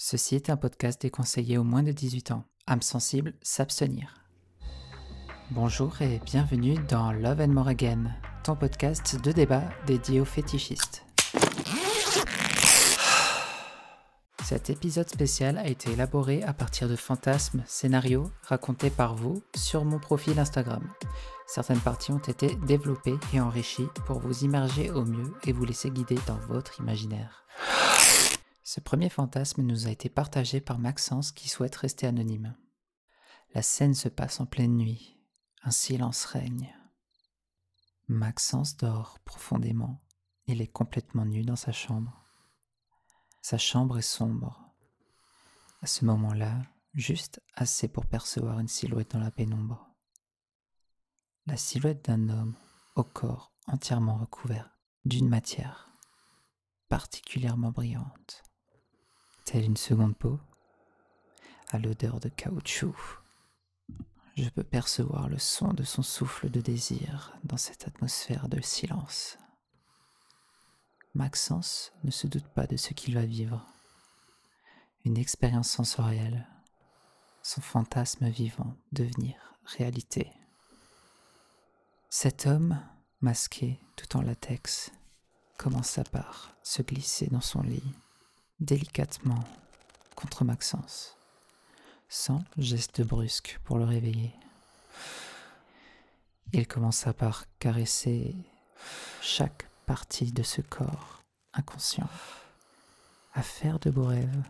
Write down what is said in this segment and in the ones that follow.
Ceci est un podcast déconseillé aux moins de 18 ans. âme sensible, s'abstenir. Bonjour et bienvenue dans Love and More Again, ton podcast de débat dédié aux fétichistes. Cet épisode spécial a été élaboré à partir de fantasmes, scénarios racontés par vous sur mon profil Instagram. Certaines parties ont été développées et enrichies pour vous immerger au mieux et vous laisser guider dans votre imaginaire. Ce premier fantasme nous a été partagé par Maxence qui souhaite rester anonyme. La scène se passe en pleine nuit. Un silence règne. Maxence dort profondément. Il est complètement nu dans sa chambre. Sa chambre est sombre. À ce moment-là, juste assez pour percevoir une silhouette dans la pénombre. La silhouette d'un homme au corps entièrement recouvert d'une matière particulièrement brillante telle une seconde peau, à l'odeur de caoutchouc. Je peux percevoir le son de son souffle de désir dans cette atmosphère de silence. Maxence ne se doute pas de ce qu'il va vivre. Une expérience sensorielle, son fantasme vivant devenir réalité. Cet homme, masqué tout en latex, commence par se glisser dans son lit délicatement contre Maxence, sans geste brusque pour le réveiller. Il commença par caresser chaque partie de ce corps inconscient. À faire de beaux rêves,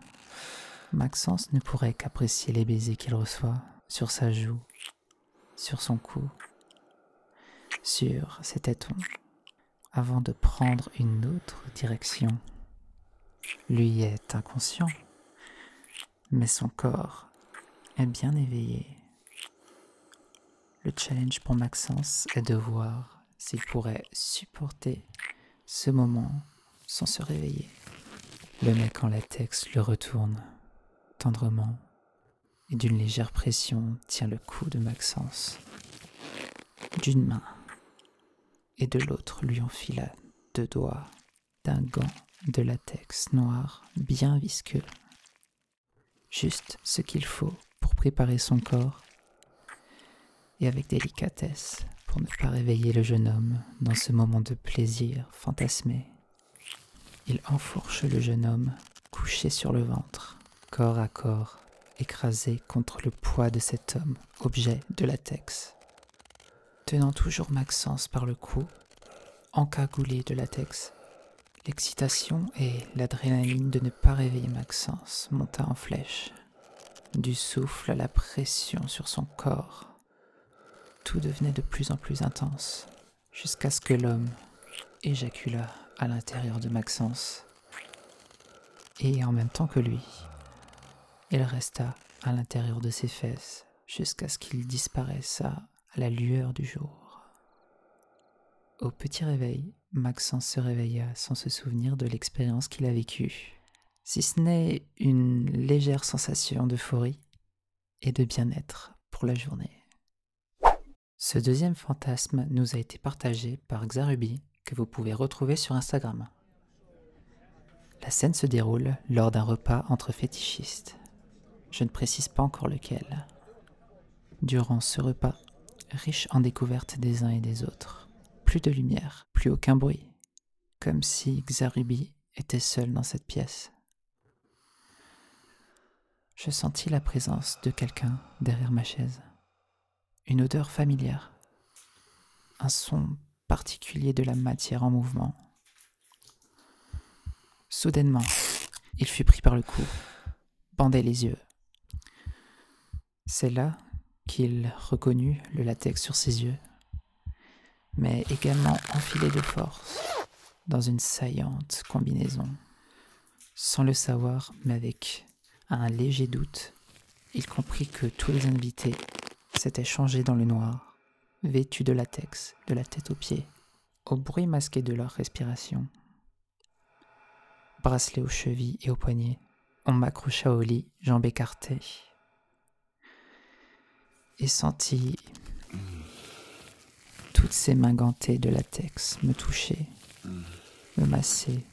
Maxence ne pourrait qu'apprécier les baisers qu'il reçoit sur sa joue, sur son cou, sur ses tétons, avant de prendre une autre direction lui est inconscient, mais son corps est bien éveillé. Le challenge pour Maxence est de voir s'il pourrait supporter ce moment sans se réveiller. Le mec en latex le retourne tendrement et d'une légère pression tient le cou de Maxence. D'une main et de l'autre lui enfila deux doigts d'un gant de latex noir bien visqueux. Juste ce qu'il faut pour préparer son corps et avec délicatesse pour ne pas réveiller le jeune homme dans ce moment de plaisir fantasmé. Il enfourche le jeune homme couché sur le ventre, corps à corps, écrasé contre le poids de cet homme, objet de latex. Tenant toujours Maxence par le cou, encagoulé de latex, L'excitation et l'adrénaline de ne pas réveiller Maxence monta en flèche. Du souffle à la pression sur son corps, tout devenait de plus en plus intense, jusqu'à ce que l'homme éjacula à l'intérieur de Maxence. Et en même temps que lui, il resta à l'intérieur de ses fesses jusqu'à ce qu'il disparaisse à la lueur du jour. Au petit réveil, Maxence se réveilla sans se souvenir de l'expérience qu'il a vécue, si ce n'est une légère sensation d'euphorie et de bien-être pour la journée. Ce deuxième fantasme nous a été partagé par Xarubi, que vous pouvez retrouver sur Instagram. La scène se déroule lors d'un repas entre fétichistes. Je ne précise pas encore lequel. Durant ce repas, riche en découvertes des uns et des autres, plus de lumière, plus aucun bruit, comme si Xarubi était seul dans cette pièce. Je sentis la présence de quelqu'un derrière ma chaise, une odeur familière, un son particulier de la matière en mouvement. Soudainement, il fut pris par le cou, bandait les yeux. C'est là qu'il reconnut le latex sur ses yeux mais également enfilé de force dans une saillante combinaison. Sans le savoir, mais avec un léger doute, il comprit que tous les invités s'étaient changés dans le noir, vêtus de latex, de la tête aux pieds, au bruit masqué de leur respiration. Bracelet aux chevilles et aux poignets, on m'accrocha au lit, jambes écartées, et sentit toutes ces mains gantées de latex me touchaient, me massaient,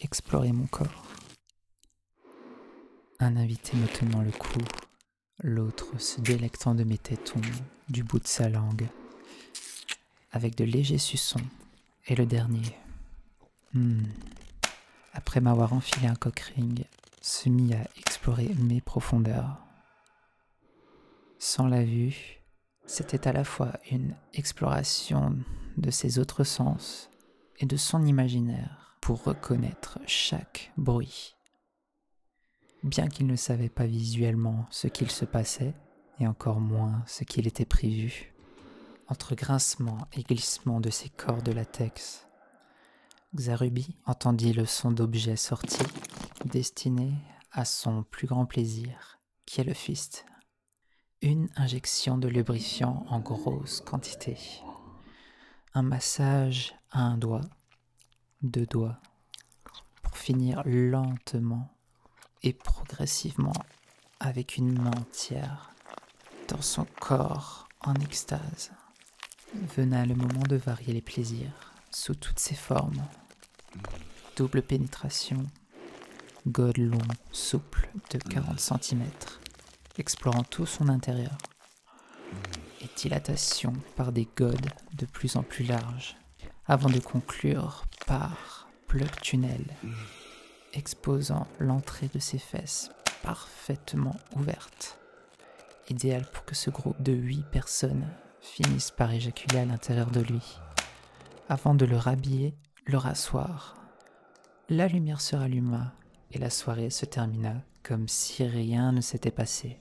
exploraient mon corps. Un invité me tenant le cou, l'autre se délectant de mes tétons du bout de sa langue, avec de légers suçons, et le dernier, hmm, après m'avoir enfilé un coq ring, se mit à explorer mes profondeurs. Sans la vue, c'était à la fois une exploration de ses autres sens et de son imaginaire pour reconnaître chaque bruit. Bien qu'il ne savait pas visuellement ce qu'il se passait, et encore moins ce qu'il était prévu, entre grincement et glissement de ses corps de latex, Xarubi entendit le son d'objets sortis, destinés à son plus grand plaisir, qui est le fist. Une injection de lubrifiant en grosse quantité. Un massage à un doigt, deux doigts, pour finir lentement et progressivement avec une main entière dans son corps en extase. Venait le moment de varier les plaisirs sous toutes ses formes. Double pénétration, god long, souple de 40 cm, explorant tout son intérieur, et dilatation par des godes de plus en plus larges, avant de conclure par plug tunnel, exposant l'entrée de ses fesses parfaitement ouverte, idéal pour que ce groupe de huit personnes finisse par éjaculer à l'intérieur de lui, avant de le rhabiller, le rasseoir. La lumière se ralluma et la soirée se termina comme si rien ne s'était passé,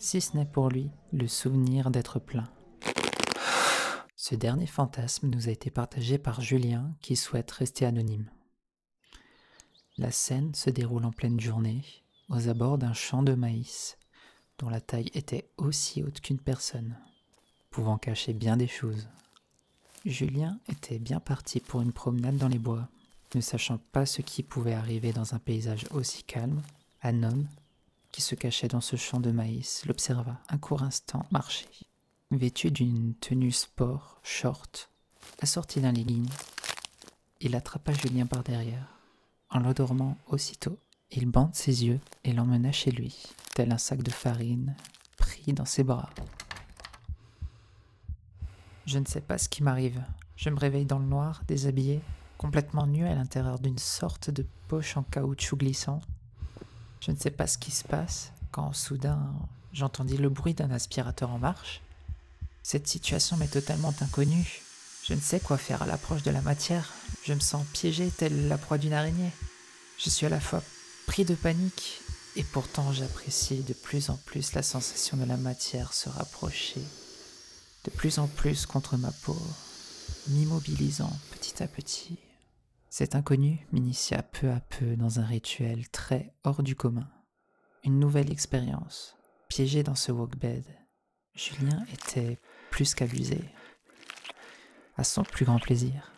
si ce n'est pour lui le souvenir d'être plein. Ce dernier fantasme nous a été partagé par Julien qui souhaite rester anonyme. La scène se déroule en pleine journée, aux abords d'un champ de maïs, dont la taille était aussi haute qu'une personne, pouvant cacher bien des choses. Julien était bien parti pour une promenade dans les bois, ne sachant pas ce qui pouvait arriver dans un paysage aussi calme. Un homme, qui se cachait dans ce champ de maïs, l'observa un court instant marcher. Vêtu d'une tenue sport, short, assortie d'un legging, il attrapa Julien par derrière. En l'endormant aussitôt, il bande ses yeux et l'emmena chez lui, tel un sac de farine pris dans ses bras. Je ne sais pas ce qui m'arrive. Je me réveille dans le noir, déshabillé, complètement nu à l'intérieur d'une sorte de poche en caoutchouc glissant. Je ne sais pas ce qui se passe quand soudain j'entendis le bruit d'un aspirateur en marche. Cette situation m'est totalement inconnue. Je ne sais quoi faire à l'approche de la matière. Je me sens piégé telle la proie d'une araignée. Je suis à la fois pris de panique et pourtant j'apprécie de plus en plus la sensation de la matière se rapprocher de plus en plus contre ma peau, m'immobilisant petit à petit. Cet inconnu m'initia peu à peu dans un rituel très hors du commun. Une nouvelle expérience, piégé dans ce walkbed. Julien était plus qu'abusé. À son plus grand plaisir.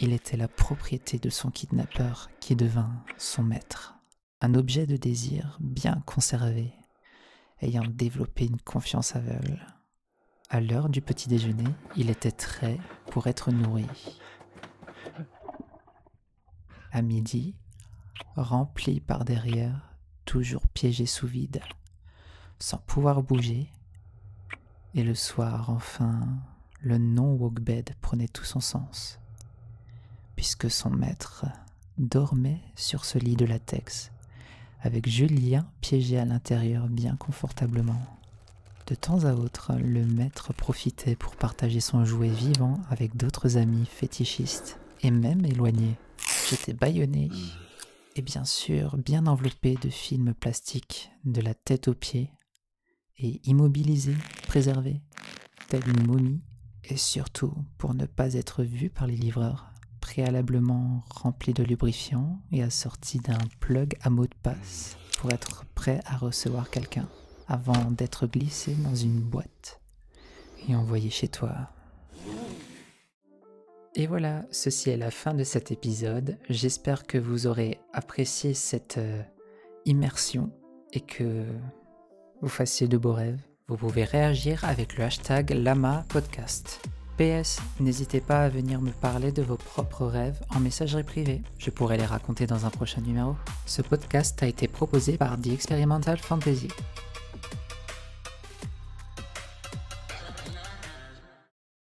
Il était la propriété de son kidnappeur qui devint son maître. Un objet de désir bien conservé, ayant développé une confiance aveugle. À l'heure du petit déjeuner, il était trait pour être nourri. À midi, rempli par derrière, toujours piégé sous vide, sans pouvoir bouger. Et le soir, enfin, le non-walkbed prenait tout son sens, puisque son maître dormait sur ce lit de latex, avec Julien piégé à l'intérieur bien confortablement. De temps à autre, le maître profitait pour partager son jouet vivant avec d'autres amis fétichistes, et même éloignés. J'étais bâillonné, et bien sûr bien enveloppé de films plastiques, de la tête aux pieds, et immobilisé, préservé, tel une momie, et surtout pour ne pas être vu par les livreurs, préalablement rempli de lubrifiant et assorti d'un plug à mot de passe pour être prêt à recevoir quelqu'un avant d'être glissé dans une boîte et envoyé chez toi. Et voilà, ceci est la fin de cet épisode. J'espère que vous aurez apprécié cette euh, immersion et que vous fassiez de beaux rêves. Vous pouvez réagir avec le hashtag Lama Podcast. PS, n'hésitez pas à venir me parler de vos propres rêves en messagerie privée. Je pourrai les raconter dans un prochain numéro. Ce podcast a été proposé par The Experimental Fantasy.